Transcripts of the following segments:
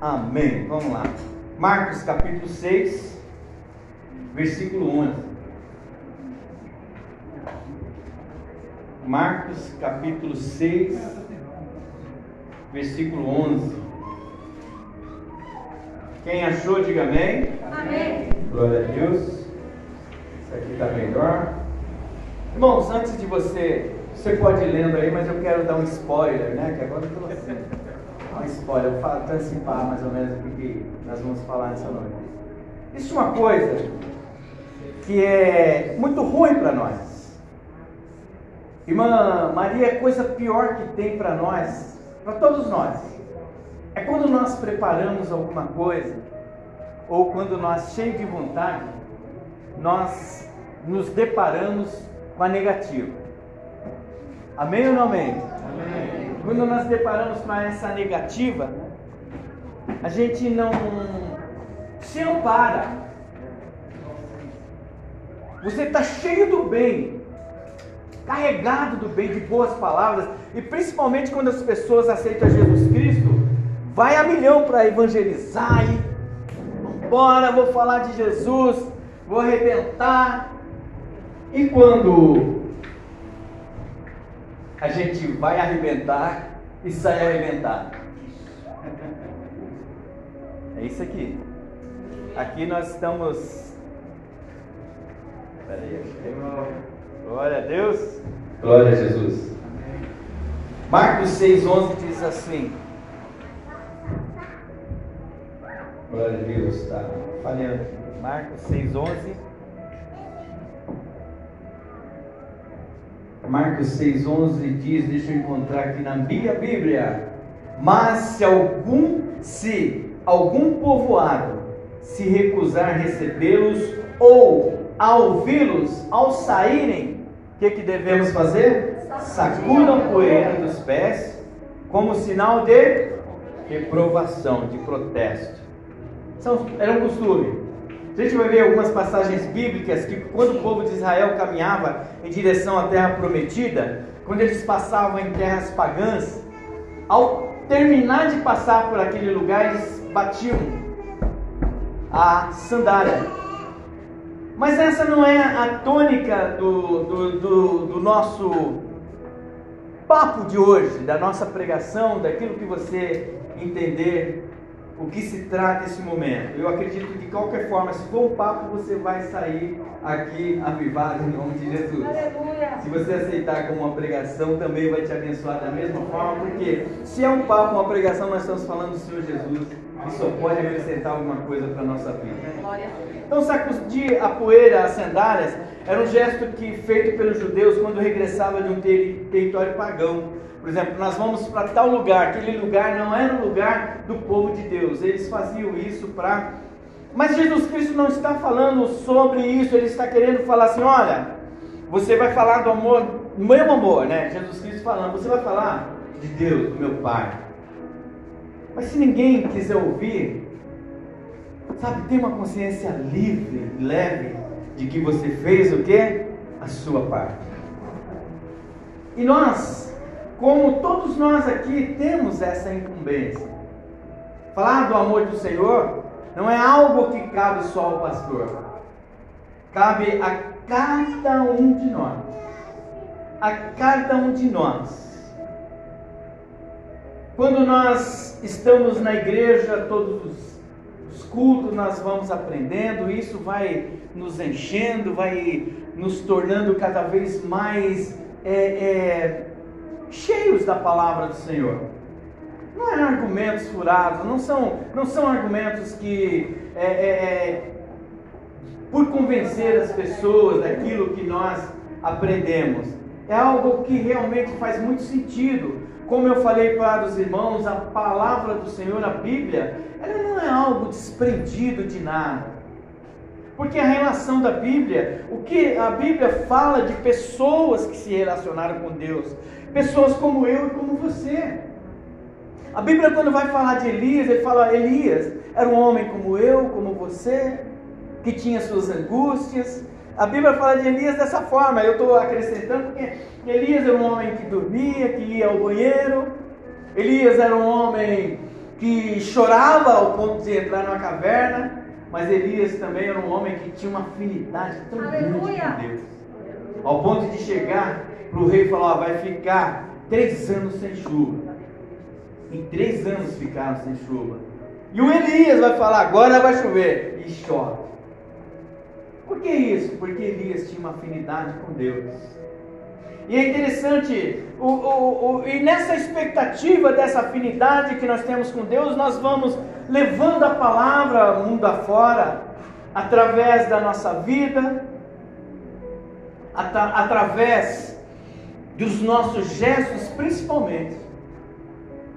Amém. Vamos lá. Marcos capítulo 6, versículo 11. Marcos capítulo 6, versículo 11. Quem achou, diga amém. Amém. Glória a Deus. Isso aqui está melhor. Irmãos, antes de você, você pode ir lendo aí, mas eu quero dar um spoiler, né? Que agora eu estou assim. Spoiler, eu antecipar mais ou menos o que nós vamos falar nessa noite. Existe uma coisa que é muito ruim para nós. Irmã Maria, é coisa pior que tem para nós, para todos nós. É quando nós preparamos alguma coisa, ou quando nós, cheios de vontade, nós nos deparamos com a negativa. Amém ou não amém? Quando nós deparamos com essa negativa, a gente não se ampara. Você está cheio do bem, carregado do bem, de boas palavras, e principalmente quando as pessoas aceitam Jesus Cristo, vai a milhão para evangelizar e vambora, vou falar de Jesus, vou arrebentar. E quando a gente vai arrebentar e sai arrebentado. É isso aqui. Aqui nós estamos. Peraí, Glória a Deus. Glória a Jesus. Marcos 6,11 diz assim. Glória a Deus, está falhando. Marcos 6,11. Marcos 6,11 diz, deixa eu encontrar aqui na minha Bíblia. Mas se algum, se algum povoado se recusar recebê-los ou a ouvi-los ao saírem, o que, que devemos fazer? Sacudam poeira dos pés como sinal de reprovação, de protesto. São, era um costume. A gente vai ver algumas passagens bíblicas que quando o povo de Israel caminhava em direção à terra prometida, quando eles passavam em terras pagãs, ao terminar de passar por aquele lugar, eles batiam a sandália. Mas essa não é a tônica do, do, do, do nosso papo de hoje, da nossa pregação, daquilo que você entender o que se trata esse momento. Eu acredito que de qualquer forma, se for um papo, você vai sair aqui avivado em nome de Jesus. Aleluia. Se você aceitar como uma pregação, também vai te abençoar da mesma forma, porque se é um papo, uma pregação, nós estamos falando do Senhor Jesus e só pode acrescentar alguma coisa para a nossa vida. Então, sacudir a poeira, as sandálias, era um gesto que feito pelos judeus quando regressava de um ter- território pagão. Por exemplo, nós vamos para tal lugar, aquele lugar não era o lugar do povo de Deus. Eles faziam isso para. Mas Jesus Cristo não está falando sobre isso, ele está querendo falar assim: olha, você vai falar do amor, meu amor, né? Jesus Cristo falando, você vai falar de Deus, do meu Pai. Mas se ninguém quiser ouvir, sabe, tem uma consciência livre, leve, de que você fez o quê? A sua parte. E nós, como todos nós aqui, temos essa incumbência. Falar do amor do Senhor não é algo que cabe só ao pastor. Cabe a cada um de nós. A cada um de nós. Quando nós estamos na igreja, todos os os cultos nós vamos aprendendo, isso vai nos enchendo, vai nos tornando cada vez mais é, é, cheios da palavra do Senhor. Não é argumentos furados, não são, não são argumentos que é, é, é, por convencer as pessoas daquilo que nós aprendemos. É algo que realmente faz muito sentido. Como eu falei para os irmãos, a palavra do Senhor, a Bíblia, ela não é algo desprendido de nada. Porque a relação da Bíblia, o que a Bíblia fala de pessoas que se relacionaram com Deus, pessoas como eu e como você. A Bíblia, quando vai falar de Elias, ele fala: Elias era um homem como eu, como você, que tinha suas angústias. A Bíblia fala de Elias dessa forma. Eu estou acrescentando porque Elias era um homem que dormia, que ia ao banheiro. Elias era um homem que chorava ao ponto de entrar numa caverna, mas Elias também era um homem que tinha uma afinidade tão grande com Deus, ao ponto de chegar para o rei falar: vai ficar três anos sem chuva. Em três anos ficaram sem chuva. E o Elias vai falar: agora vai chover. E chove. Por que isso? Porque Elias tinha uma afinidade com Deus. E é interessante, o, o, o, e nessa expectativa dessa afinidade que nós temos com Deus, nós vamos levando a palavra mundo afora, através da nossa vida, at através dos nossos gestos, principalmente.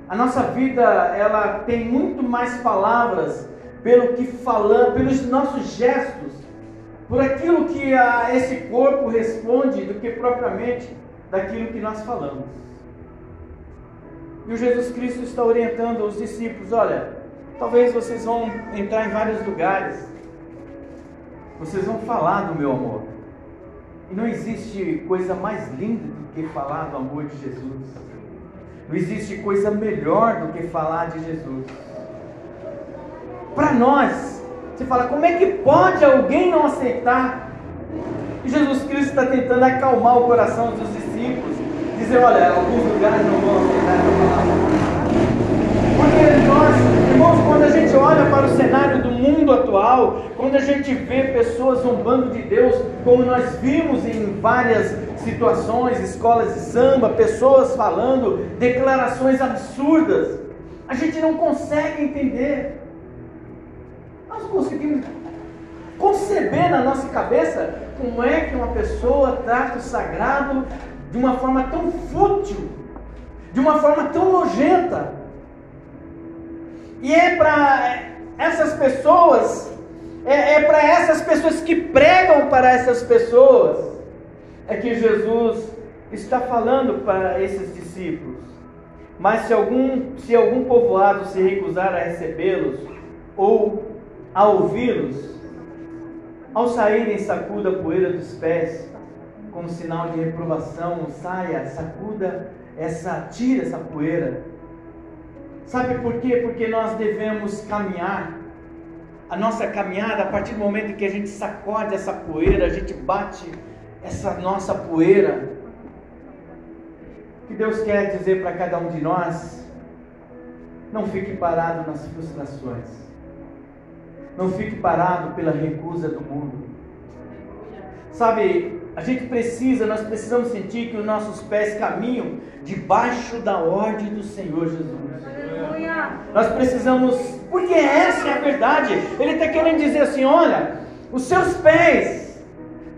A nossa vida, ela tem muito mais palavras pelo que falamos, pelos nossos gestos, por aquilo que a, esse corpo responde, do que propriamente daquilo que nós falamos. E o Jesus Cristo está orientando os discípulos: olha, talvez vocês vão entrar em vários lugares, vocês vão falar do meu amor. E não existe coisa mais linda que falar do amor de Jesus. Não existe coisa melhor do que falar de Jesus. Para nós, você fala, como é que pode alguém não aceitar? E Jesus Cristo está tentando acalmar o coração dos discípulos, dizer, olha, alguns lugares não vão aceitar essa palavra. Porque nós, irmãos, quando a gente olha para o cenário do mundo atual, quando a gente vê pessoas zombando de Deus, como nós vimos em várias situações, escolas de samba, pessoas falando declarações absurdas, a gente não consegue entender. Nós conseguimos conceber na nossa cabeça como é que uma pessoa trata o sagrado de uma forma tão fútil, de uma forma tão nojenta. E é para essas pessoas, é, é para essas pessoas que pregam para essas pessoas, é que Jesus está falando para esses discípulos. Mas se algum, se algum povoado se recusar a recebê-los ou a ouvi-los, ao saírem, sacuda a poeira dos pés, como sinal de reprovação, saia, sacuda essa, tira essa poeira. Sabe por quê? Porque nós devemos caminhar. A nossa caminhada, a partir do momento que a gente sacode essa poeira, a gente bate essa nossa poeira. O que Deus quer dizer para cada um de nós? Não fique parado nas frustrações. Não fique parado pela recusa do mundo. Sabe, a gente precisa, nós precisamos sentir que os nossos pés caminham debaixo da ordem do Senhor Jesus. Aleluia. Nós precisamos, porque essa é a verdade. Ele está querendo dizer assim: olha, os seus pés,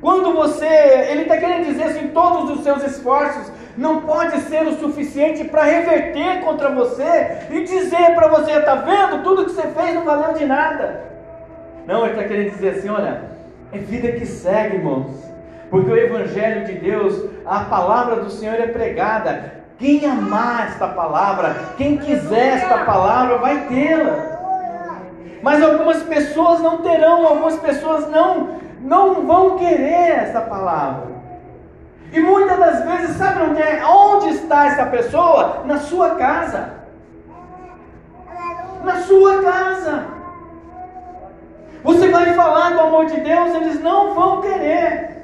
quando você, ele está querendo dizer assim: todos os seus esforços não pode ser o suficiente para reverter contra você e dizer para você: está vendo, tudo que você fez não valeu de nada. Não, ele está querendo dizer assim: olha, é vida que segue, irmãos. Porque o Evangelho de Deus, a palavra do Senhor é pregada. Quem amar esta palavra, quem quiser esta palavra, vai tê-la. Mas algumas pessoas não terão, algumas pessoas não, não vão querer esta palavra. E muitas das vezes, sabe onde, é, onde está essa pessoa? Na sua casa. Na sua casa. Você vai falar do amor de Deus, eles não vão querer.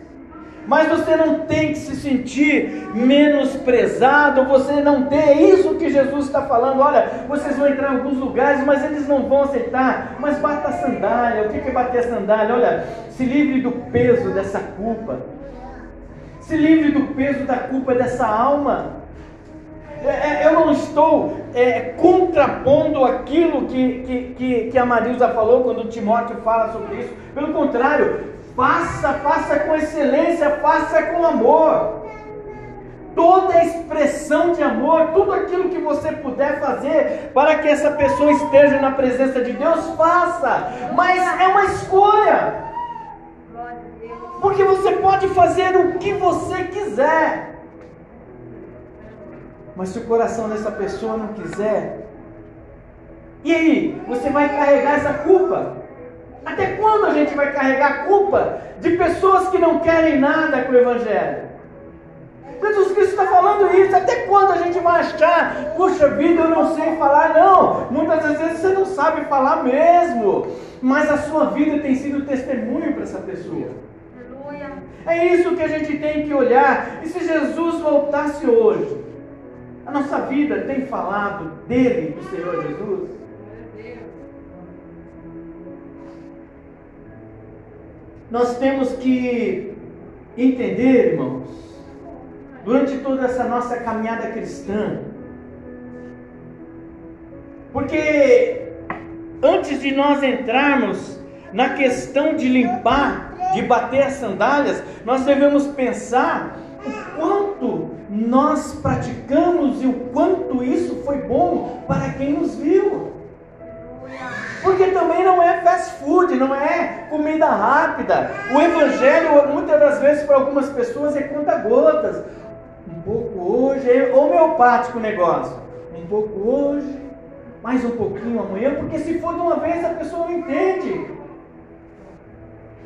Mas você não tem que se sentir menosprezado, você não tem, é isso que Jesus está falando. Olha, vocês vão entrar em alguns lugares, mas eles não vão aceitar. Mas bata a sandália, o que é bater a sandália? Olha, se livre do peso dessa culpa, se livre do peso da culpa dessa alma. É, é, eu não estou é, contrapondo aquilo que, que, que, que a Marilza falou quando o Timóteo fala sobre isso. Pelo contrário, faça, faça com excelência, faça com amor. Toda expressão de amor, tudo aquilo que você puder fazer para que essa pessoa esteja na presença de Deus, faça. Mas é uma escolha. Porque você pode fazer o que você quiser. Mas se o coração dessa pessoa não quiser, e aí? Você vai carregar essa culpa? Até quando a gente vai carregar a culpa de pessoas que não querem nada com o Evangelho? Jesus Cristo está falando isso. Até quando a gente vai achar, puxa vida, eu não sei falar? Não, muitas vezes você não sabe falar mesmo, mas a sua vida tem sido testemunho para essa pessoa. É isso que a gente tem que olhar. E se Jesus voltasse hoje, a nossa vida tem falado dele, do Senhor Jesus? Nós temos que entender, irmãos, durante toda essa nossa caminhada cristã, porque antes de nós entrarmos na questão de limpar, de bater as sandálias, nós devemos pensar o quanto nós praticamos e o quanto isso foi bom para quem nos viu. Porque também não é fast food, não é comida rápida. O evangelho, muitas das vezes, para algumas pessoas, é conta-gotas. Um pouco hoje, é homeopático o negócio. Um pouco hoje, mais um pouquinho amanhã, porque se for de uma vez a pessoa não entende.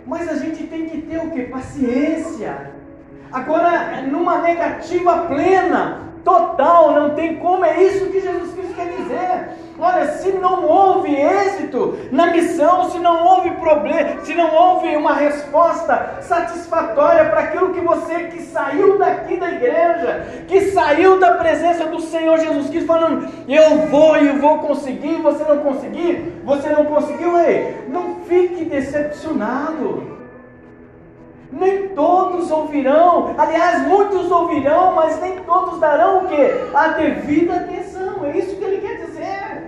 Mas a gente tem que ter o que? Paciência. Agora, numa negativa plena, total, não tem como, é isso que Jesus Cristo quer dizer. Olha, se não houve êxito na missão, se não houve problema, se não houve uma resposta satisfatória para aquilo que você que saiu daqui da igreja, que saiu da presença do Senhor Jesus Cristo, falando, eu vou e vou conseguir, você não conseguir, você não conseguiu, ei, não fique decepcionado. Nem todos ouvirão, aliás, muitos ouvirão, mas nem todos darão o que? A devida atenção. É isso que ele quer dizer.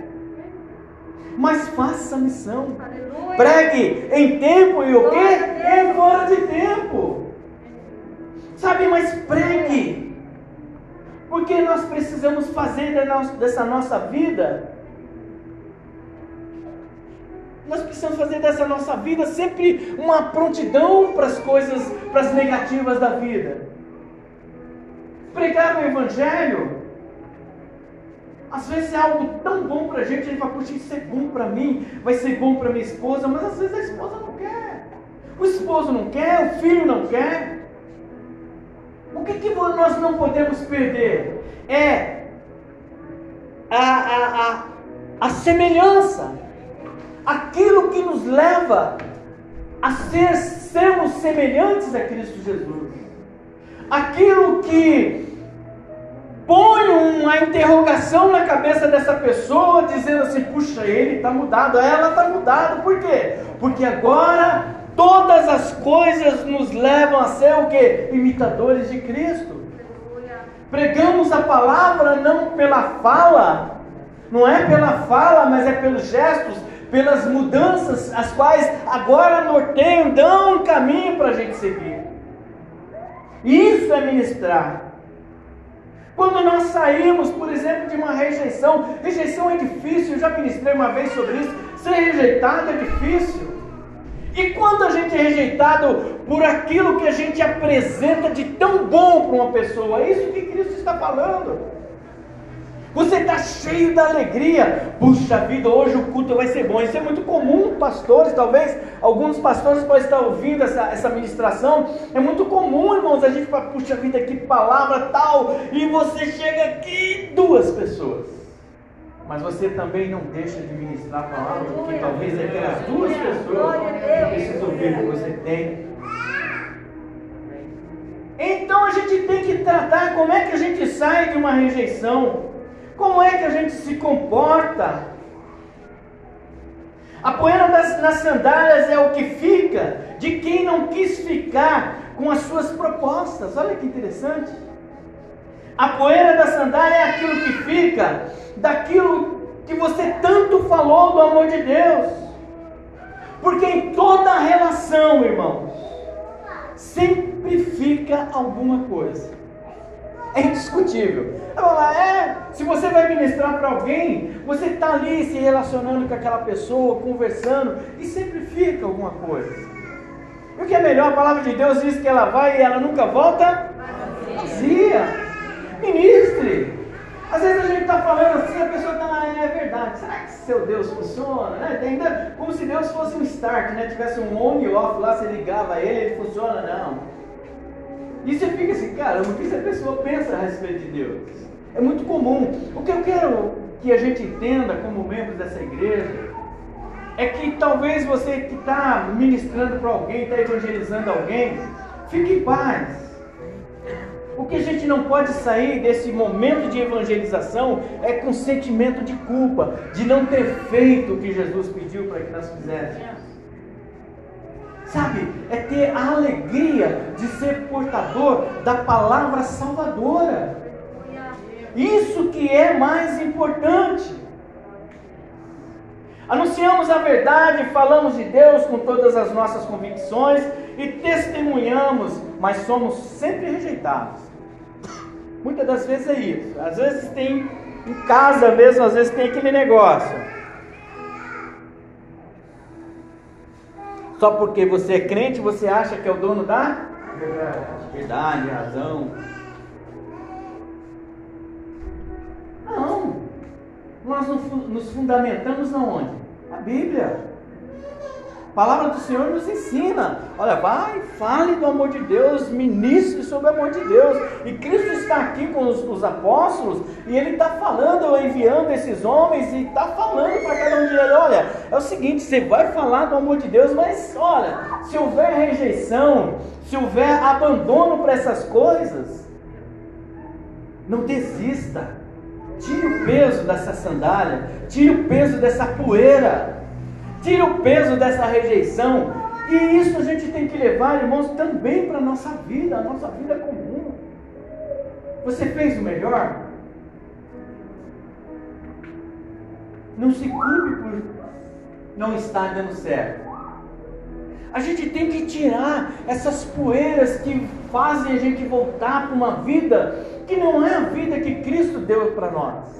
Mas faça a missão. Aleluia. Pregue em tempo e o quê? Em fora de tempo. Sabe, mas pregue. Porque nós precisamos fazer dessa nossa vida nós precisamos fazer dessa nossa vida sempre uma prontidão para as coisas, para as negativas da vida. Pregar o Evangelho, às vezes é algo tão bom para a gente, a gente fala, puxa, isso é bom para mim, vai ser bom para minha esposa, mas às vezes a esposa não quer, o esposo não quer, o filho não quer. O que, que nós não podemos perder? É a, a, a, a semelhança aquilo que nos leva a ser, sermos semelhantes a Cristo Jesus. Aquilo que põe uma interrogação na cabeça dessa pessoa, dizendo assim: puxa, ele está mudado, ela está mudada, por quê? Porque agora todas as coisas nos levam a ser o que? Imitadores de Cristo. Pregamos a palavra não pela fala, não é pela fala, mas é pelos gestos, pelas mudanças, as quais agora norteiam, dão um caminho para a gente seguir. Isso é ministrar. Quando nós saímos, por exemplo, de uma rejeição, rejeição é difícil, eu já ministrei uma vez sobre isso. Ser rejeitado é difícil. E quando a gente é rejeitado por aquilo que a gente apresenta de tão bom para uma pessoa, é isso que Cristo está falando. Você está cheio da alegria. Puxa vida, hoje o culto vai ser bom. Isso é muito comum, pastores, talvez alguns pastores podem estar ouvindo essa, essa ministração. É muito comum, irmãos, a gente fala, puxa vida, que palavra tal. E você chega aqui, duas pessoas. Mas você também não deixa de ministrar a palavra, porque talvez aquelas duas pessoas precisam ouvir o que você tem. Então a gente tem que tratar como é que a gente sai de uma rejeição. Como é que a gente se comporta? A poeira das, nas sandálias é o que fica de quem não quis ficar com as suas propostas. Olha que interessante. A poeira da sandália é aquilo que fica daquilo que você tanto falou do amor de Deus. Porque em toda relação, irmãos, sempre fica alguma coisa. É indiscutível. Falar, é, se você vai ministrar para alguém, você está ali se relacionando com aquela pessoa, conversando, e sempre fica alguma coisa. E o que é melhor, a palavra de Deus diz que ela vai e ela nunca volta vazia. Ministre. Às vezes a gente está falando assim, a pessoa está lá, é verdade, será que seu Deus funciona? Né? Ainda como se Deus fosse um start, né? tivesse um on e off lá, você ligava ele, ele funciona, não. E você fica assim, caramba, o que essa pessoa pensa a respeito de Deus? É muito comum. O que eu quero que a gente entenda como membros dessa igreja é que talvez você que está ministrando para alguém, está evangelizando alguém, fique em paz. O que a gente não pode sair desse momento de evangelização é com sentimento de culpa, de não ter feito o que Jesus pediu para que nós fizéssemos. Sabe, é ter a alegria de ser portador da palavra salvadora. Isso que é mais importante. Anunciamos a verdade, falamos de Deus com todas as nossas convicções e testemunhamos, mas somos sempre rejeitados. Muitas das vezes é isso. Às vezes tem em casa mesmo, às vezes tem aquele negócio. Só porque você é crente, você acha que é o dono da verdade, razão. Não. Nós nos fundamentamos na onde? Na Bíblia. A palavra do Senhor nos ensina. Olha, vai, fale do amor de Deus, ministre sobre o amor de Deus. E Cristo está aqui com os, os apóstolos e Ele está falando, enviando esses homens e está falando para cada um de eles: olha, é o seguinte, você vai falar do amor de Deus, mas olha, se houver rejeição, se houver abandono para essas coisas, não desista. Tire o peso dessa sandália, tire o peso dessa poeira. Tira o peso dessa rejeição. E isso a gente tem que levar, irmãos, também para a nossa vida, a nossa vida comum. Você fez o melhor? Não se culpe por não estar dando certo. A gente tem que tirar essas poeiras que fazem a gente voltar para uma vida que não é a vida que Cristo deu para nós.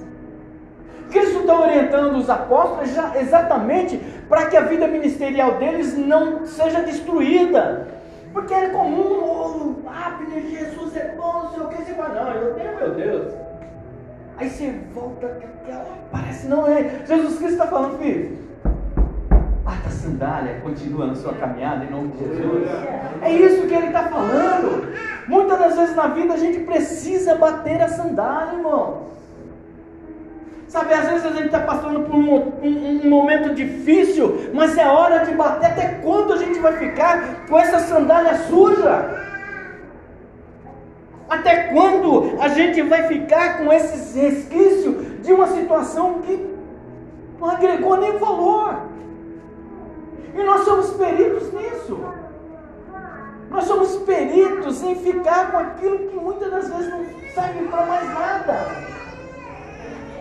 Cristo está orientando os apóstolos exatamente para que a vida ministerial deles não seja destruída. Porque é comum, oh, ah, Jesus é bom, não sei o que, você fala, não, eu tenho meu Deus. Aí você volta, aquela, parece não é. Jesus Cristo está falando, filho, bata a sandália, continua na sua caminhada em nome de Jesus. É isso que ele está falando. Muitas das vezes na vida a gente precisa bater a sandália, irmão. Sabe, às vezes a gente está passando por um, um, um, momento difícil, mas é hora de bater. Até quando a gente vai ficar com essa sandália suja? Até quando a gente vai ficar com esse resquício de uma situação que não agregou nem valor? E nós somos peritos nisso. Nós somos peritos em ficar com aquilo que muitas das vezes não serve para mais nada.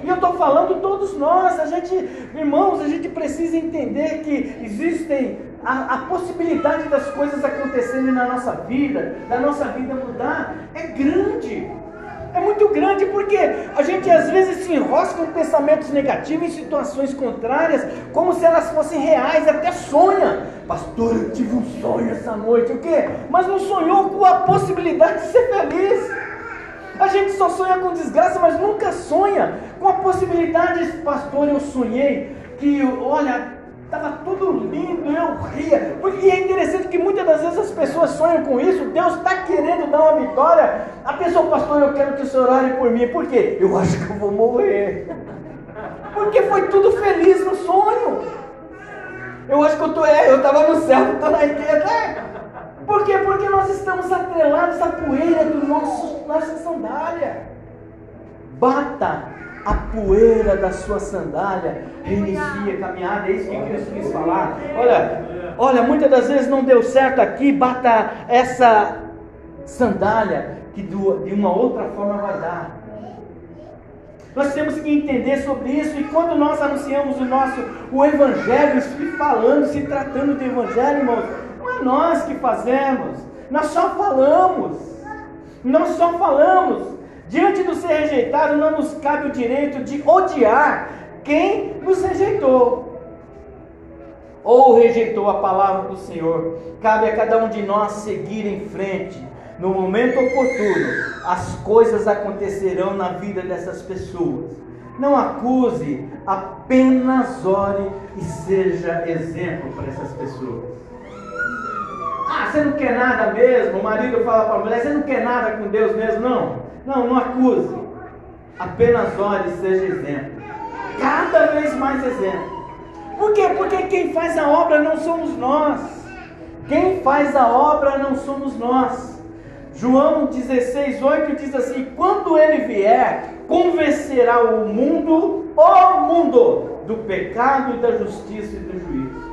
E eu estou falando todos nós, a gente, irmãos, a gente precisa entender que existem a, a, possibilidade das coisas acontecerem na nossa vida, da nossa vida mudar, é grande. É muito grande porque a gente às vezes se enrosca com pensamentos negativos em situações contrárias, como se elas fossem reais, até sonha. Pastor, eu tive um sonho essa noite, o quê? Mas não sonhou com a possibilidade de ser feliz. A gente só sonha com desgraça, mas nunca sonha com a possibilidade, pastor, eu sonhei que, olha, estava tudo lindo, eu ria. Porque é interessante que muitas das vezes as pessoas sonham com isso, Deus está querendo dar uma vitória. A pessoa, pastor, eu quero que o senhor ore por mim. Por quê? Eu acho que eu vou morrer. Porque foi tudo feliz no sonho. Eu acho que eu tô, é, eu estava no céu, estou na igreja. Por quê? Porque nós estamos atrelados à poeira do nosso, nossa sandália. Bata a poeira da sua sandália, reinicia a caminhada, é isso que Cristo quis falar. Olha, olha, muitas das vezes não deu certo aqui, bata essa sandália, que de uma outra forma vai dar. Nós temos que entender sobre isso e quando nós anunciamos o nosso o evangelho, falando, se tratando de evangelho, irmãos, não é nós que fazemos, nós só falamos. Nós só falamos. Diante do ser rejeitado, não nos cabe o direito de odiar quem nos rejeitou. Ou rejeitou a palavra do Senhor. Cabe a cada um de nós seguir em frente. No momento oportuno, as coisas acontecerão na vida dessas pessoas. Não acuse, apenas ore e seja exemplo para essas pessoas. Você não quer nada mesmo? O marido fala para a mulher: Você não quer nada com Deus mesmo? Não, não, não acuse. Apenas ore e seja exemplo. Cada vez mais exemplo. Por quê? Porque quem faz a obra não somos nós. Quem faz a obra não somos nós. João 16, 8 diz assim: Quando ele vier, convencerá o mundo, o mundo, do pecado da justiça e do juízo.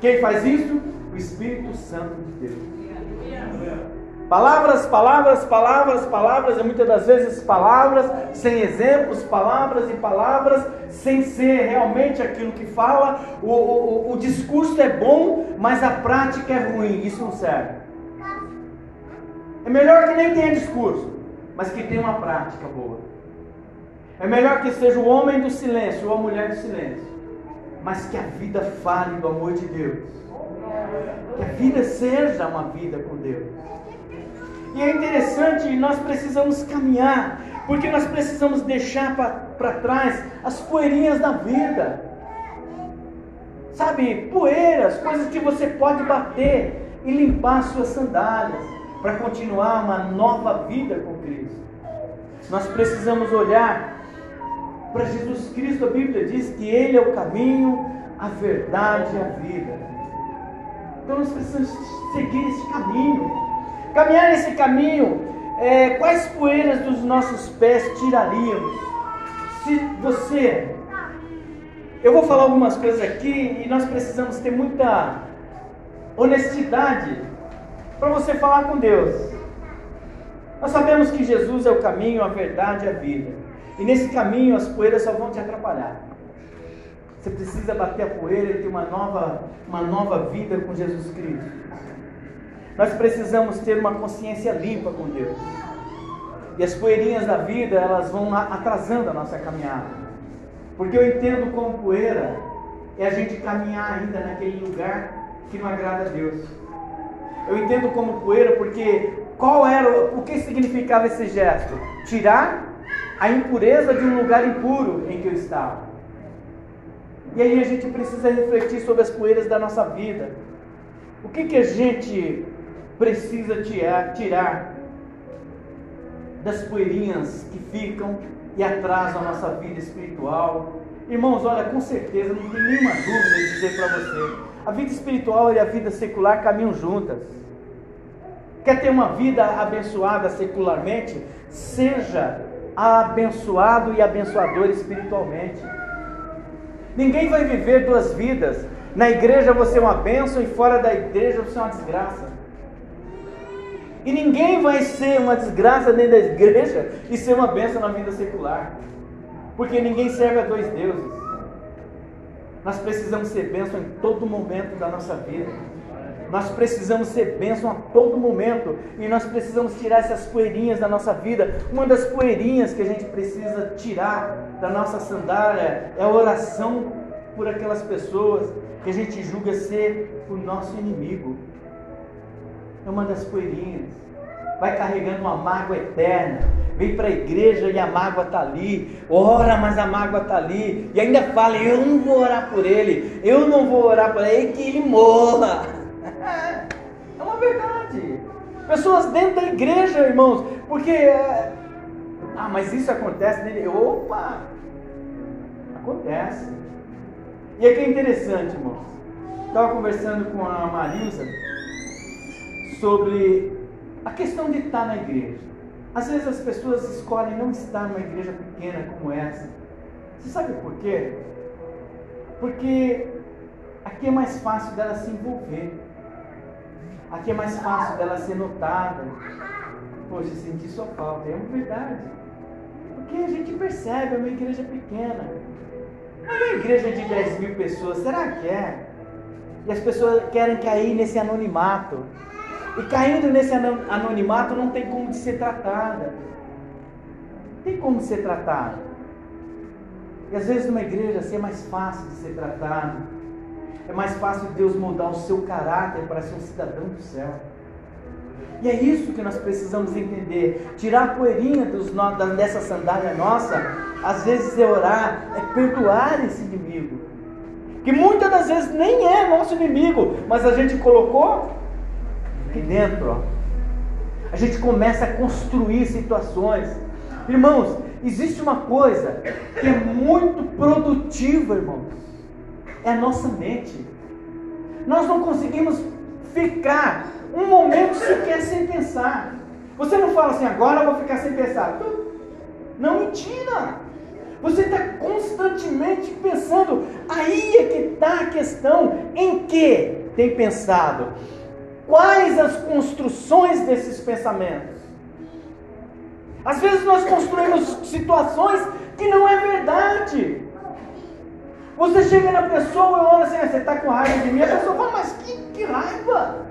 Quem faz isso? Espírito Santo de Deus. Palavras, palavras, palavras, palavras, e muitas das vezes palavras sem exemplos, palavras e palavras, sem ser realmente aquilo que fala. O, o, o discurso é bom, mas a prática é ruim, isso não serve. É melhor que nem tenha discurso, mas que tenha uma prática boa. É melhor que seja o homem do silêncio ou a mulher do silêncio, mas que a vida fale do amor de Deus. Que a vida seja uma vida com Deus. E é interessante, nós precisamos caminhar, porque nós precisamos deixar para trás as poeirinhas da vida. Sabe, poeiras, coisas que você pode bater e limpar suas sandálias para continuar uma nova vida com Cristo. Nós precisamos olhar para Jesus Cristo. A Bíblia diz que Ele é o caminho, a verdade e a vida. Então nós precisamos seguir esse caminho. Caminhar nesse caminho, é, quais poeiras dos nossos pés tiraríamos? Se você. Eu vou falar algumas coisas aqui e nós precisamos ter muita honestidade para você falar com Deus. Nós sabemos que Jesus é o caminho, a verdade e a vida. E nesse caminho as poeiras só vão te atrapalhar. Você precisa bater a poeira e ter uma nova, uma nova vida com Jesus Cristo. Nós precisamos ter uma consciência limpa com Deus. E as poeirinhas da vida, elas vão atrasando a nossa caminhada. Porque eu entendo como poeira é a gente caminhar ainda naquele lugar que não agrada a Deus. Eu entendo como poeira porque qual era, o que significava esse gesto? Tirar a impureza de um lugar impuro em que eu estava. E aí a gente precisa refletir sobre as poeiras da nossa vida. O que, que a gente precisa tirar, tirar das poeirinhas que ficam e atrasam a nossa vida espiritual. Irmãos, olha, com certeza, não tem nenhuma dúvida de dizer para você: a vida espiritual e a vida secular caminham juntas. Quer ter uma vida abençoada secularmente? Seja abençoado e abençoador espiritualmente. Ninguém vai viver duas vidas. Na igreja você é uma bênção e fora da igreja você é uma desgraça. E ninguém vai ser uma desgraça dentro da igreja e ser uma bênção na vida secular. Porque ninguém serve a dois deuses. Nós precisamos ser bênção em todo momento da nossa vida. Nós precisamos ser bênção a todo momento. E nós precisamos tirar essas poeirinhas da nossa vida. Uma das poeirinhas que a gente precisa tirar da nossa sandália é a oração por aquelas pessoas que a gente julga ser o nosso inimigo é uma das poeirinhas. Vai carregando uma mágoa eterna. Vem para a igreja e a mágoa está ali. Ora, mas a mágoa está ali. E ainda fala: Eu não vou orar por ele. Eu não vou orar por ele. Que ele morra. É. Pessoas dentro da igreja, irmãos. Porque. É, ah, mas isso acontece nele. Opa! Acontece. E aqui é interessante, irmãos. Estava conversando com a Marisa sobre a questão de estar na igreja. Às vezes as pessoas escolhem não estar numa igreja pequena como essa. Você sabe por quê? Porque aqui é mais fácil dela se envolver. Aqui é mais fácil dela ser notada. Poxa, senti sua falta. É uma verdade. Porque a gente percebe, é uma igreja pequena. Não é uma igreja de 10 mil pessoas, será que é? E as pessoas querem cair nesse anonimato. E caindo nesse anonimato não tem como de ser tratada. Tem como ser tratado. E às vezes numa igreja assim é mais fácil de ser tratado. É mais fácil Deus mudar o seu caráter para ser um cidadão do céu. E é isso que nós precisamos entender. Tirar a poeirinha dos, dessa sandália nossa, às vezes é orar, é perdoar esse inimigo. Que muitas das vezes nem é nosso inimigo, mas a gente colocou aqui dentro, ó, a gente começa a construir situações. Irmãos, existe uma coisa que é muito produtiva, irmãos. É a nossa mente. Nós não conseguimos ficar um momento sequer sem pensar. Você não fala assim, agora eu vou ficar sem pensar. Não, mentira. Você está constantemente pensando. Aí é que está a questão. Em que tem pensado? Quais as construções desses pensamentos? Às vezes nós construímos situações que não é verdade. Você chega na pessoa e olha assim, ah, você está com raiva de mim, a pessoa fala, mas que, que raiva?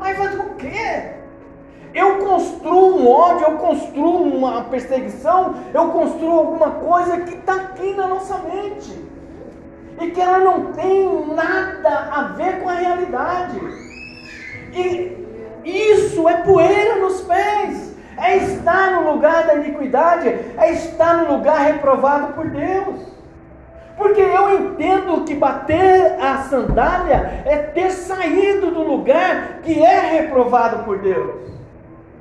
Raiva do quê? Eu construo um ódio, eu construo uma perseguição, eu construo alguma coisa que está aqui na nossa mente. E que ela não tem nada a ver com a realidade. E isso é poeira nos pés. É estar no lugar da iniquidade, é estar no lugar reprovado por Deus. Porque eu entendo que bater a sandália é ter saído do lugar que é reprovado por Deus.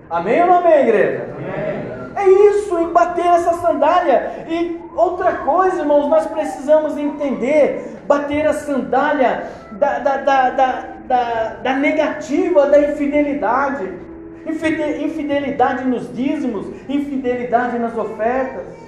Amém ou não amém, igreja? Amém. É isso, em bater essa sandália. E outra coisa, irmãos, nós precisamos entender: bater a sandália da, da, da, da, da negativa, da infidelidade. Infidelidade nos dízimos, infidelidade nas ofertas.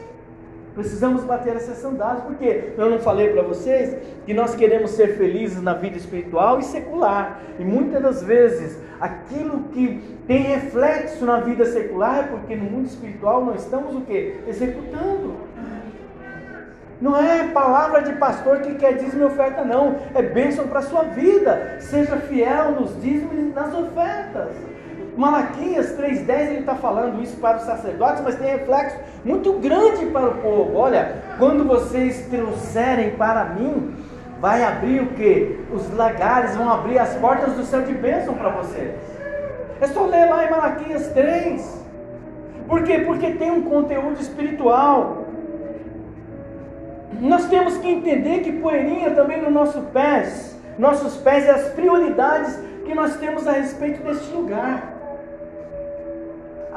Precisamos bater essas sandálias, porque eu não falei para vocês que nós queremos ser felizes na vida espiritual e secular. E muitas das vezes aquilo que tem reflexo na vida secular é porque no mundo espiritual nós estamos o que? Executando. Não é palavra de pastor que quer dízimo e oferta, não. É bênção para a sua vida. Seja fiel nos dízimos e nas ofertas. Malaquias 3,10 ele está falando isso para os sacerdotes, mas tem reflexo muito grande para o povo. Olha, quando vocês trouxerem para mim, vai abrir o que? Os lagares vão abrir as portas do céu de bênção para vocês. É só ler lá em Malaquias 3. Por quê? Porque tem um conteúdo espiritual. Nós temos que entender que poeirinha também no nosso pés, nossos pés e as prioridades que nós temos a respeito deste lugar.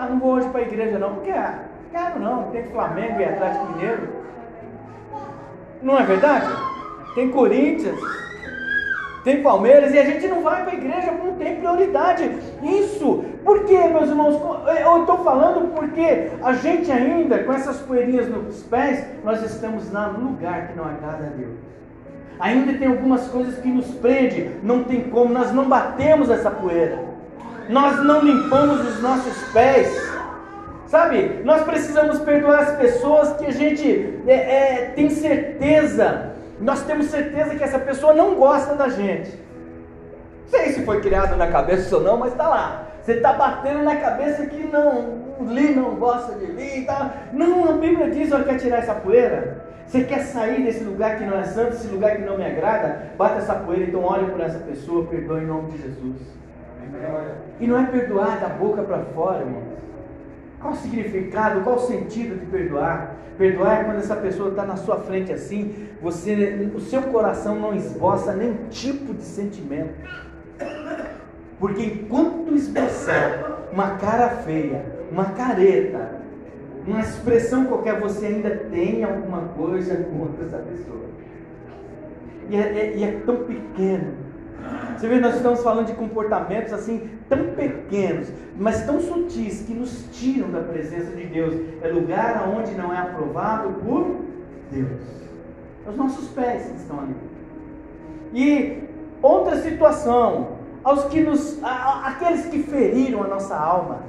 Ah, não vou hoje para a igreja não, porque ah, quero não, tem Flamengo e Atlético Mineiro. Não é verdade? Tem Corinthians, tem Palmeiras e a gente não vai para a igreja não tem prioridade. Isso, por quê, meus irmãos? Eu estou falando porque a gente ainda, com essas poeirinhas nos pés, nós estamos lá no lugar que não agrada a Deus. Ainda tem algumas coisas que nos prende, não tem como, nós não batemos essa poeira nós não limpamos os nossos pés. Sabe, nós precisamos perdoar as pessoas que a gente é, é, tem certeza, nós temos certeza que essa pessoa não gosta da gente. Não sei se foi criado na cabeça ou não, mas está lá. Você está batendo na cabeça que não, Li não gosta de Li. Tá. Não, a Bíblia diz: olha, quer tirar essa poeira? Você quer sair desse lugar que não é santo, desse lugar que não me agrada? Bata essa poeira, então olhe por essa pessoa, perdoe em nome de Jesus. E não é perdoar da boca para fora, irmãos. Qual o significado, qual o sentido de perdoar? Perdoar é quando essa pessoa está na sua frente assim, você, o seu coração não esboça nenhum tipo de sentimento. Porque enquanto esboçar uma cara feia, uma careta, uma expressão qualquer, você ainda tem alguma coisa contra essa pessoa. E é, é, e é tão pequeno você vê, nós estamos falando de comportamentos assim tão pequenos, mas tão sutis que nos tiram da presença de Deus. É lugar onde não é aprovado por Deus. Os nossos pés que estão ali. E outra situação, aos que nos, aqueles que feriram a nossa alma.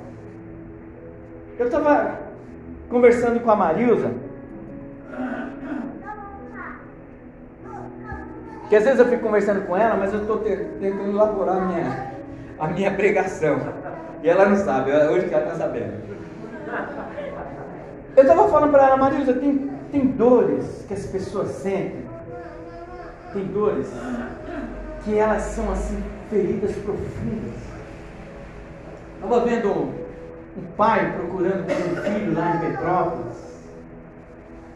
Eu estava conversando com a Marilza Que às vezes eu fico conversando com ela, mas eu estou tentando elaborar a minha, a minha pregação. E ela não sabe, hoje que ela está sabendo. Eu estava falando para ela, Marisa, tem, tem dores que as pessoas sentem. Tem dores que elas são assim, feridas profundas. Estava vendo um, pai procurando um filho lá em Petrópolis.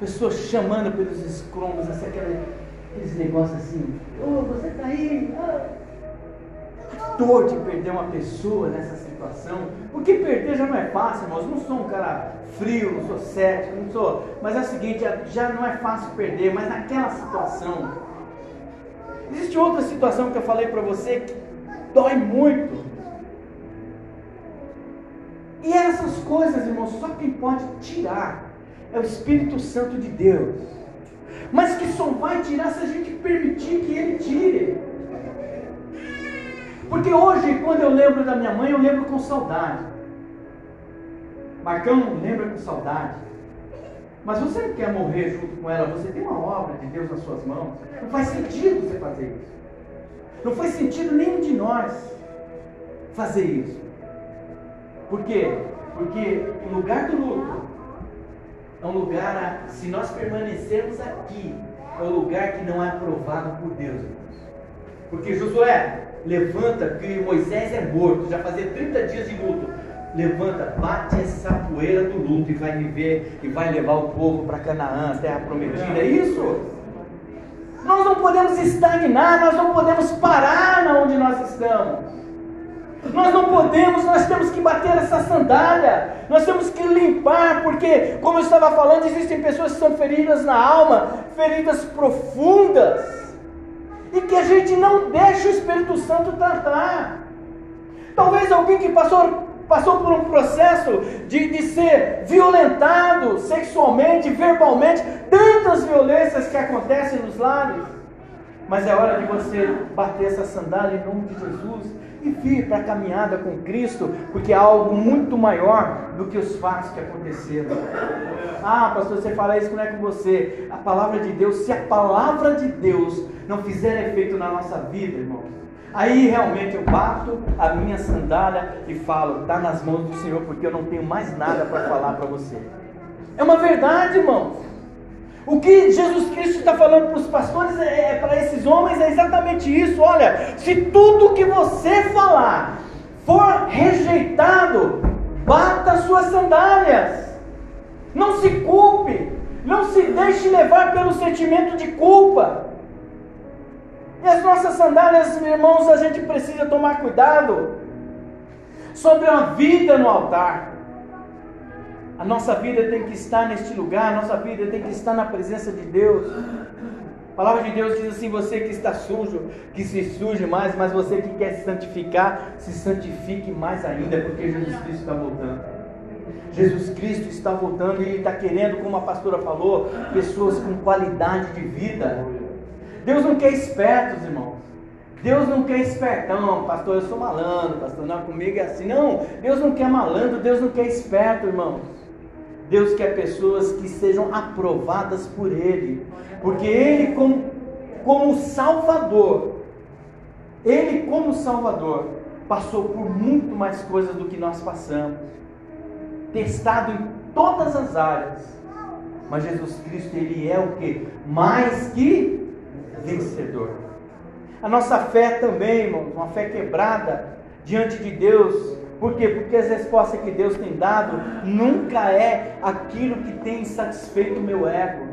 Pessoas chamando pelos escrombos, assim, aquela aqueles negócios assim, oh, você tá aí? Oh. dor de perder uma pessoa nessa situação. Porque perder já não é fácil, irmãos. Não sou um cara frio, não sou cético, não sou. Mas é o seguinte, já não é fácil perder, mas naquela situação. Existe outra situação que eu falei para você que dói muito. E essas coisas, irmãos, só quem pode tirar é o Espírito Santo de Deus. Mas que só vai tirar se a gente permitir que Ele tire. Porque hoje, quando eu lembro da minha mãe, eu lembro com saudade. Marcão lembra com saudade. Mas você não quer morrer junto com ela, você tem uma obra de Deus nas suas mãos. Não faz sentido você fazer isso. Não faz sentido nenhum de nós fazer isso. Por quê? Porque o lugar do luto é um lugar, se nós permanecermos aqui, é um lugar que não é aprovado por Deus. Porque Josué, levanta, que Moisés é morto, já fazia 30 dias de luto. Levanta, bate essa poeira do luto e vai viver e vai levar o povo para Canaã, a terra prometida. É isso? Nós não podemos estagnar, nós não podemos parar onde nós estamos. Nós não podemos, nós temos que bater essa sandália, nós temos que limpar, porque, como eu estava falando, existem pessoas que são feridas na alma, feridas profundas e que a gente não deixa o Espírito Santo tratar. Talvez alguém que passou, passou por um processo de, de ser violentado sexualmente, verbalmente, tantas violências que acontecem nos lares. Mas é hora de você bater essa sandália em nome de Jesus e vir para a caminhada com Cristo, porque há algo muito maior do que os fatos que aconteceram. Ah, pastor, você fala isso não é com você. A palavra de Deus, se a palavra de Deus não fizer efeito na nossa vida, irmão, aí realmente eu bato a minha sandália e falo, está nas mãos do Senhor, porque eu não tenho mais nada para falar para você. É uma verdade, irmãos. O que Jesus Cristo está falando para os pastores, é, é para esses homens, é exatamente isso. Olha, se tudo que você falar for rejeitado, bata suas sandálias. Não se culpe, não se deixe levar pelo sentimento de culpa. E as nossas sandálias, irmãos, a gente precisa tomar cuidado sobre a vida no altar. A nossa vida tem que estar neste lugar, a nossa vida tem que estar na presença de Deus. A palavra de Deus diz assim: você que está sujo, que se suje mais, mas você que quer se santificar, se santifique mais ainda, porque Jesus Cristo está voltando. Jesus Cristo está voltando e Ele está querendo, como a pastora falou, pessoas com qualidade de vida. Deus não quer espertos, irmãos. Deus não quer espertão, pastor, eu sou malandro, pastor, não, comigo é assim. Não, Deus não quer malandro, Deus não quer esperto, irmãos. Deus quer pessoas que sejam aprovadas por Ele, porque Ele, como, como Salvador, Ele, como Salvador, passou por muito mais coisas do que nós passamos, testado em todas as áreas, mas Jesus Cristo, Ele é o que? Mais que vencedor. A nossa fé também, irmãos, uma fé quebrada diante de Deus, por quê? Porque as respostas que Deus tem dado nunca é aquilo que tem satisfeito o meu ego.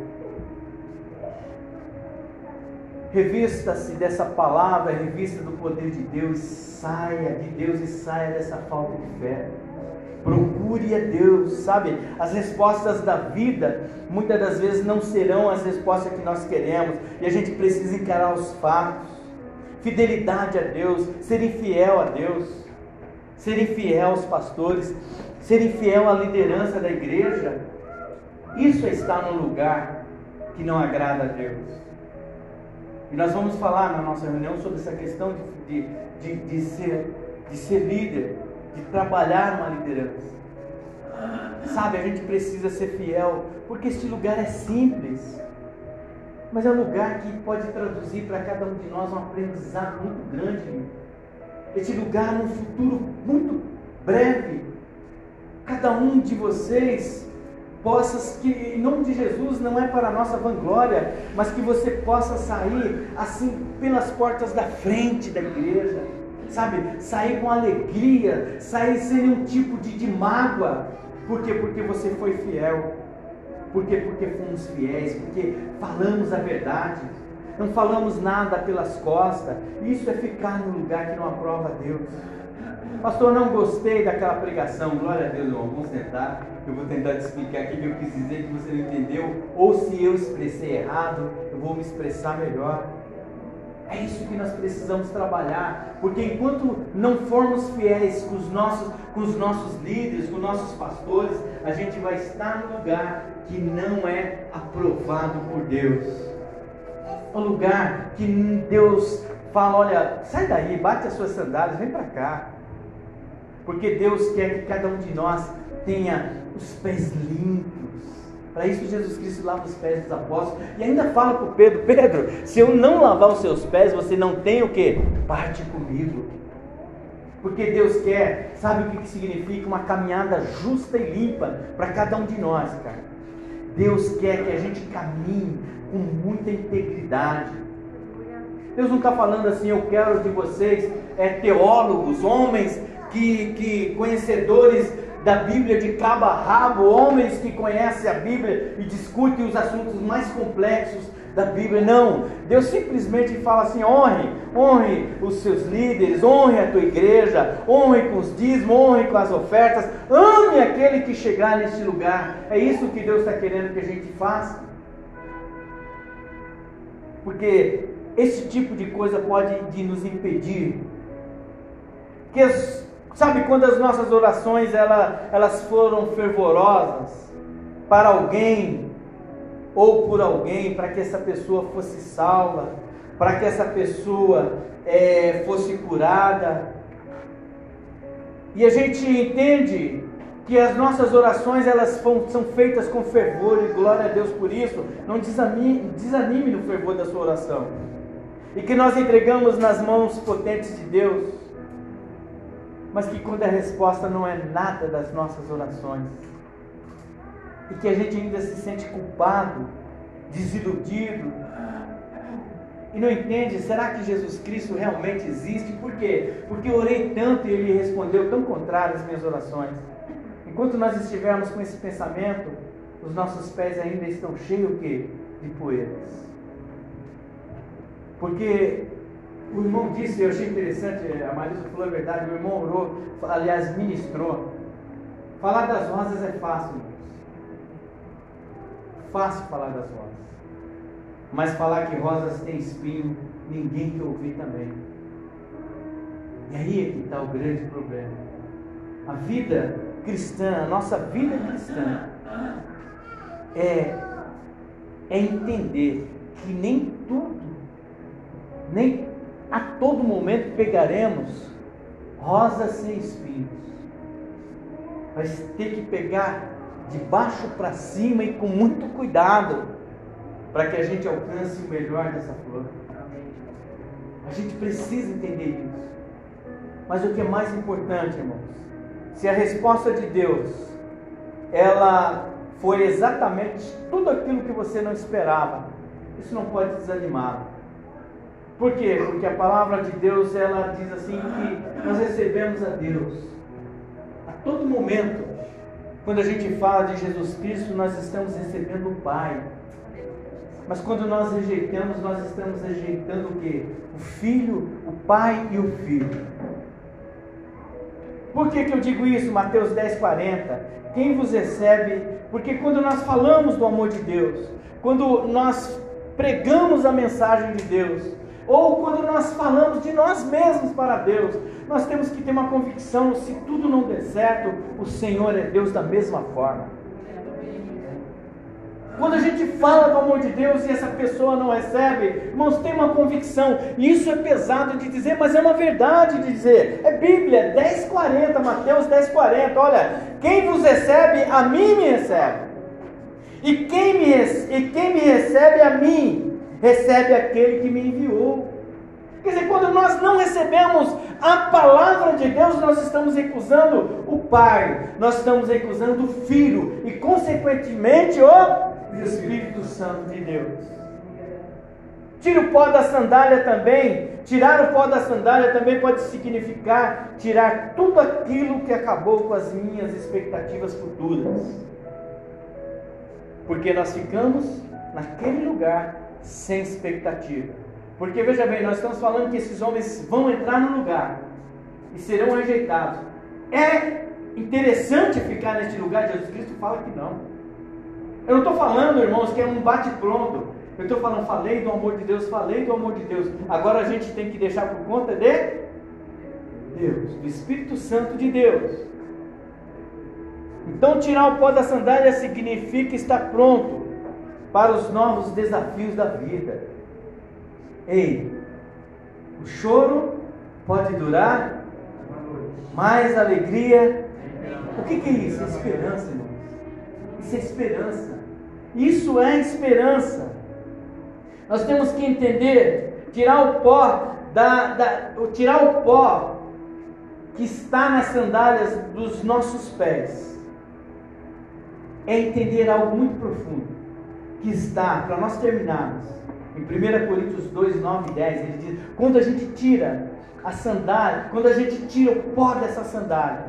Revista-se dessa palavra, revista do poder de Deus, saia de Deus e saia dessa falta de fé. Procure a Deus, sabe? As respostas da vida muitas das vezes não serão as respostas que nós queremos e a gente precisa encarar os fatos. Fidelidade a Deus, ser infiel a Deus serem fiel aos pastores, serem fiel à liderança da igreja. Isso é estar num lugar que não agrada a Deus. E nós vamos falar na nossa reunião sobre essa questão de, de, de, de ser, de ser líder, de trabalhar uma liderança. Sabe, a gente precisa ser fiel, porque este lugar é simples, mas é um lugar que pode traduzir para cada um de nós um aprendizado muito grande esse lugar num futuro muito breve. Cada um de vocês possa, que em nome de Jesus não é para a nossa vanglória, mas que você possa sair assim pelas portas da frente da igreja, sabe? Sair com alegria, sair sem nenhum tipo de, de mágoa. Por quê? Porque você foi fiel. Por quê? Porque fomos fiéis, porque falamos a verdade. não falamos nada pelas costas. Isso é ficar no lugar que não aprova Deus. Pastor, não gostei daquela pregação. Glória a Deus, irmão. Vamos sentar. Eu vou tentar te explicar o que eu quis dizer que você não entendeu. Ou se eu expressei errado, eu vou me expressar melhor. É isso que nós precisamos trabalhar, porque enquanto não formos fiéis com os nossos, com os nossos líderes, com os nossos pastores, a gente vai estar no lugar que não é aprovado por Deus. O lugar que Deus fala, olha, sai daí, bate as suas sandálias, vem para cá. Porque Deus quer que cada um de nós tenha os pés limpos. Para isso Jesus Cristo lava os pés dos apóstolos e ainda fala para o Pedro, Pedro, se eu não lavar os seus pés, você não tem o que? Parte comigo. Porque Deus quer, sabe o que significa uma caminhada justa e limpa para cada um de nós, cara. Deus quer que a gente caminhe com muita integridade. Deus não está falando assim, eu quero de vocês é, teólogos, homens que, que conhecedores da Bíblia de cabo a rabo, homens que conhecem a Bíblia e discutem os assuntos mais complexos da Bíblia. Não, Deus simplesmente fala assim: honre, honre os seus líderes, honre a tua igreja, honre com os dízimos, honre com as ofertas, ame aquele que chegar neste lugar. É isso que Deus está querendo que a gente faça. Porque esse tipo de coisa pode de nos impedir que as Sabe quando as nossas orações ela, elas foram fervorosas para alguém ou por alguém, para que essa pessoa fosse salva, para que essa pessoa é, fosse curada. E a gente entende que as nossas orações elas são feitas com fervor e glória a Deus por isso. Não desanime, desanime no fervor da sua oração. E que nós entregamos nas mãos potentes de Deus mas que quando a resposta não é nada das nossas orações, e que a gente ainda se sente culpado, desiludido, e não entende, será que Jesus Cristo realmente existe? Por quê? Porque eu orei tanto e ele respondeu tão contrário às minhas orações. Enquanto nós estivermos com esse pensamento, os nossos pés ainda estão cheios de poeiras. Porque o irmão disse, eu achei interessante, a Marisa falou a verdade, o irmão orou, aliás, ministrou. Falar das rosas é fácil, irmãos. Fácil falar das rosas. Mas falar que rosas têm espinho, ninguém quer ouvir também. E aí é que está o grande problema. A vida cristã, a nossa vida cristã, é, é entender que nem tudo, nem a todo momento pegaremos rosas sem espinhos. Vai ter que pegar de baixo para cima e com muito cuidado para que a gente alcance o melhor dessa flor. A gente precisa entender isso. Mas o que é mais importante, irmãos, se a resposta de Deus ela foi exatamente tudo aquilo que você não esperava, isso não pode desanimar. Por quê? Porque a palavra de Deus ela diz assim que nós recebemos a Deus a todo momento. Quando a gente fala de Jesus Cristo, nós estamos recebendo o Pai. Mas quando nós rejeitamos, nós estamos rejeitando o quê? O Filho, o Pai e o Filho. Por que, que eu digo isso? Mateus 10, 40. Quem vos recebe? Porque quando nós falamos do amor de Deus, quando nós pregamos a mensagem de Deus, ou quando nós falamos de nós mesmos para Deus, nós temos que ter uma convicção: se tudo não der certo, o Senhor é Deus da mesma forma. Quando a gente fala do amor de Deus e essa pessoa não recebe, irmãos, tem uma convicção. E isso é pesado de dizer, mas é uma verdade de dizer. É Bíblia 10:40, Mateus 10:40. Olha, quem vos recebe, a mim me recebe. E quem me, e quem me recebe a mim, recebe aquele que me enviou. Quer dizer, quando nós não recebemos a palavra de Deus, nós estamos recusando o Pai, nós estamos recusando o Filho e, consequentemente, o Espírito Santo de Deus. Tira o pó da sandália também. Tirar o pó da sandália também pode significar tirar tudo aquilo que acabou com as minhas expectativas futuras. Porque nós ficamos naquele lugar sem expectativa. Porque veja bem, nós estamos falando que esses homens vão entrar no lugar e serão rejeitados. É interessante ficar neste lugar? Jesus Cristo fala que não. Eu não estou falando, irmãos, que é um bate-pronto. Eu estou falando, falei do amor de Deus, falei do amor de Deus. Agora a gente tem que deixar por conta de Deus, do Espírito Santo de Deus. Então, tirar o pó da sandália significa estar pronto para os novos desafios da vida. Ei, o choro pode durar, mas a alegria. O que, que é isso? É esperança, irmãos. Isso é esperança. Isso é esperança. Nós temos que entender, tirar o pó da, da tirar o pó que está nas sandálias dos nossos pés. É entender algo muito profundo que está, para nós terminarmos, em 1 Coríntios 2, 9 e 10, ele diz: quando a gente tira a sandália, quando a gente tira o pó dessa sandália,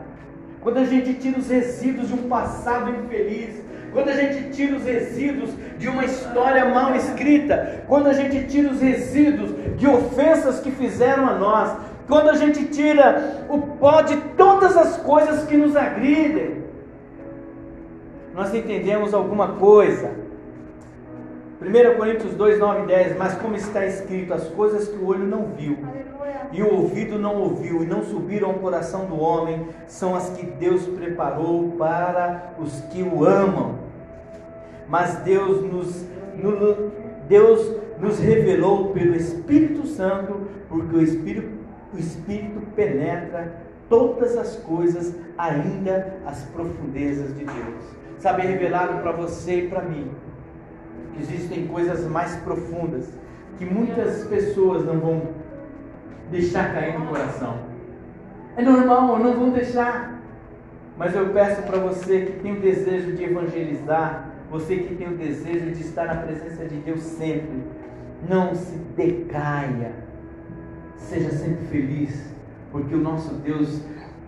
quando a gente tira os resíduos de um passado infeliz, quando a gente tira os resíduos de uma história mal escrita, quando a gente tira os resíduos de ofensas que fizeram a nós, quando a gente tira o pó de todas as coisas que nos agridem, nós entendemos alguma coisa. 1 Coríntios 2, 9 e 10, mas como está escrito, as coisas que o olho não viu, e o ouvido não ouviu, e não subiram ao coração do homem, são as que Deus preparou para os que o amam. Mas Deus nos, no, Deus nos revelou pelo Espírito Santo, porque o Espírito, o Espírito penetra todas as coisas, ainda as profundezas de Deus. Sabe, é revelado para você e para mim existem coisas mais profundas que muitas pessoas não vão deixar cair no coração. É normal, não vão deixar. Mas eu peço para você que tem o desejo de evangelizar, você que tem o desejo de estar na presença de Deus sempre, não se decaia. Seja sempre feliz, porque o nosso Deus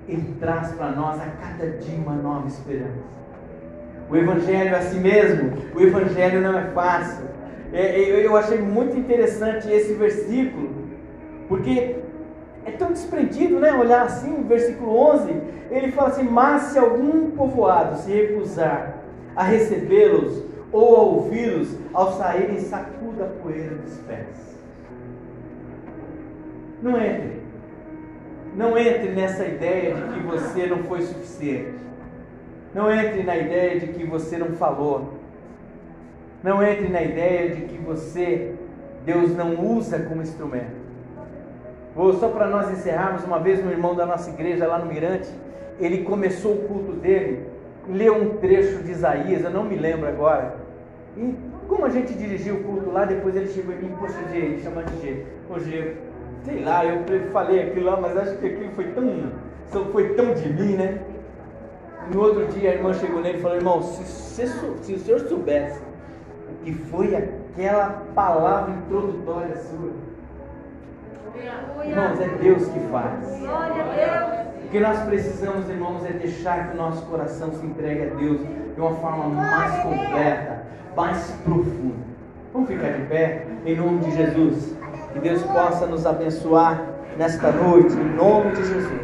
ele traz para nós a cada dia uma nova esperança. O Evangelho é assim mesmo. O Evangelho não é fácil. É, é, eu achei muito interessante esse versículo, porque é tão desprendido, né? Olhar assim, versículo 11, ele fala assim: Mas se algum povoado se recusar a recebê-los ou a ouvi-los, ao saírem, sacuda a poeira dos pés. Não entre. Não entre nessa ideia de que você não foi suficiente. Não entre na ideia de que você não falou. Não entre na ideia de que você, Deus não usa como instrumento. Vou só para nós encerrarmos, uma vez um irmão da nossa igreja lá no Mirante, ele começou o culto dele, leu um trecho de Isaías, eu não me lembro agora. E como a gente dirigiu o culto lá, depois ele chegou em mim, poxa G, chamando de G, poxa G, sei lá, eu falei aquilo lá, mas acho que aquilo foi tão, foi tão de mim, né? No outro dia a irmã chegou nele e falou: Irmão, se, se, se o senhor soubesse o que foi aquela palavra introdutória sua, irmãos, é Deus que faz. O que nós precisamos, irmãos, é deixar que o nosso coração se entregue a Deus de uma forma mais completa, mais profunda. Vamos ficar de pé, em nome de Jesus. Que Deus possa nos abençoar nesta noite, em nome de Jesus.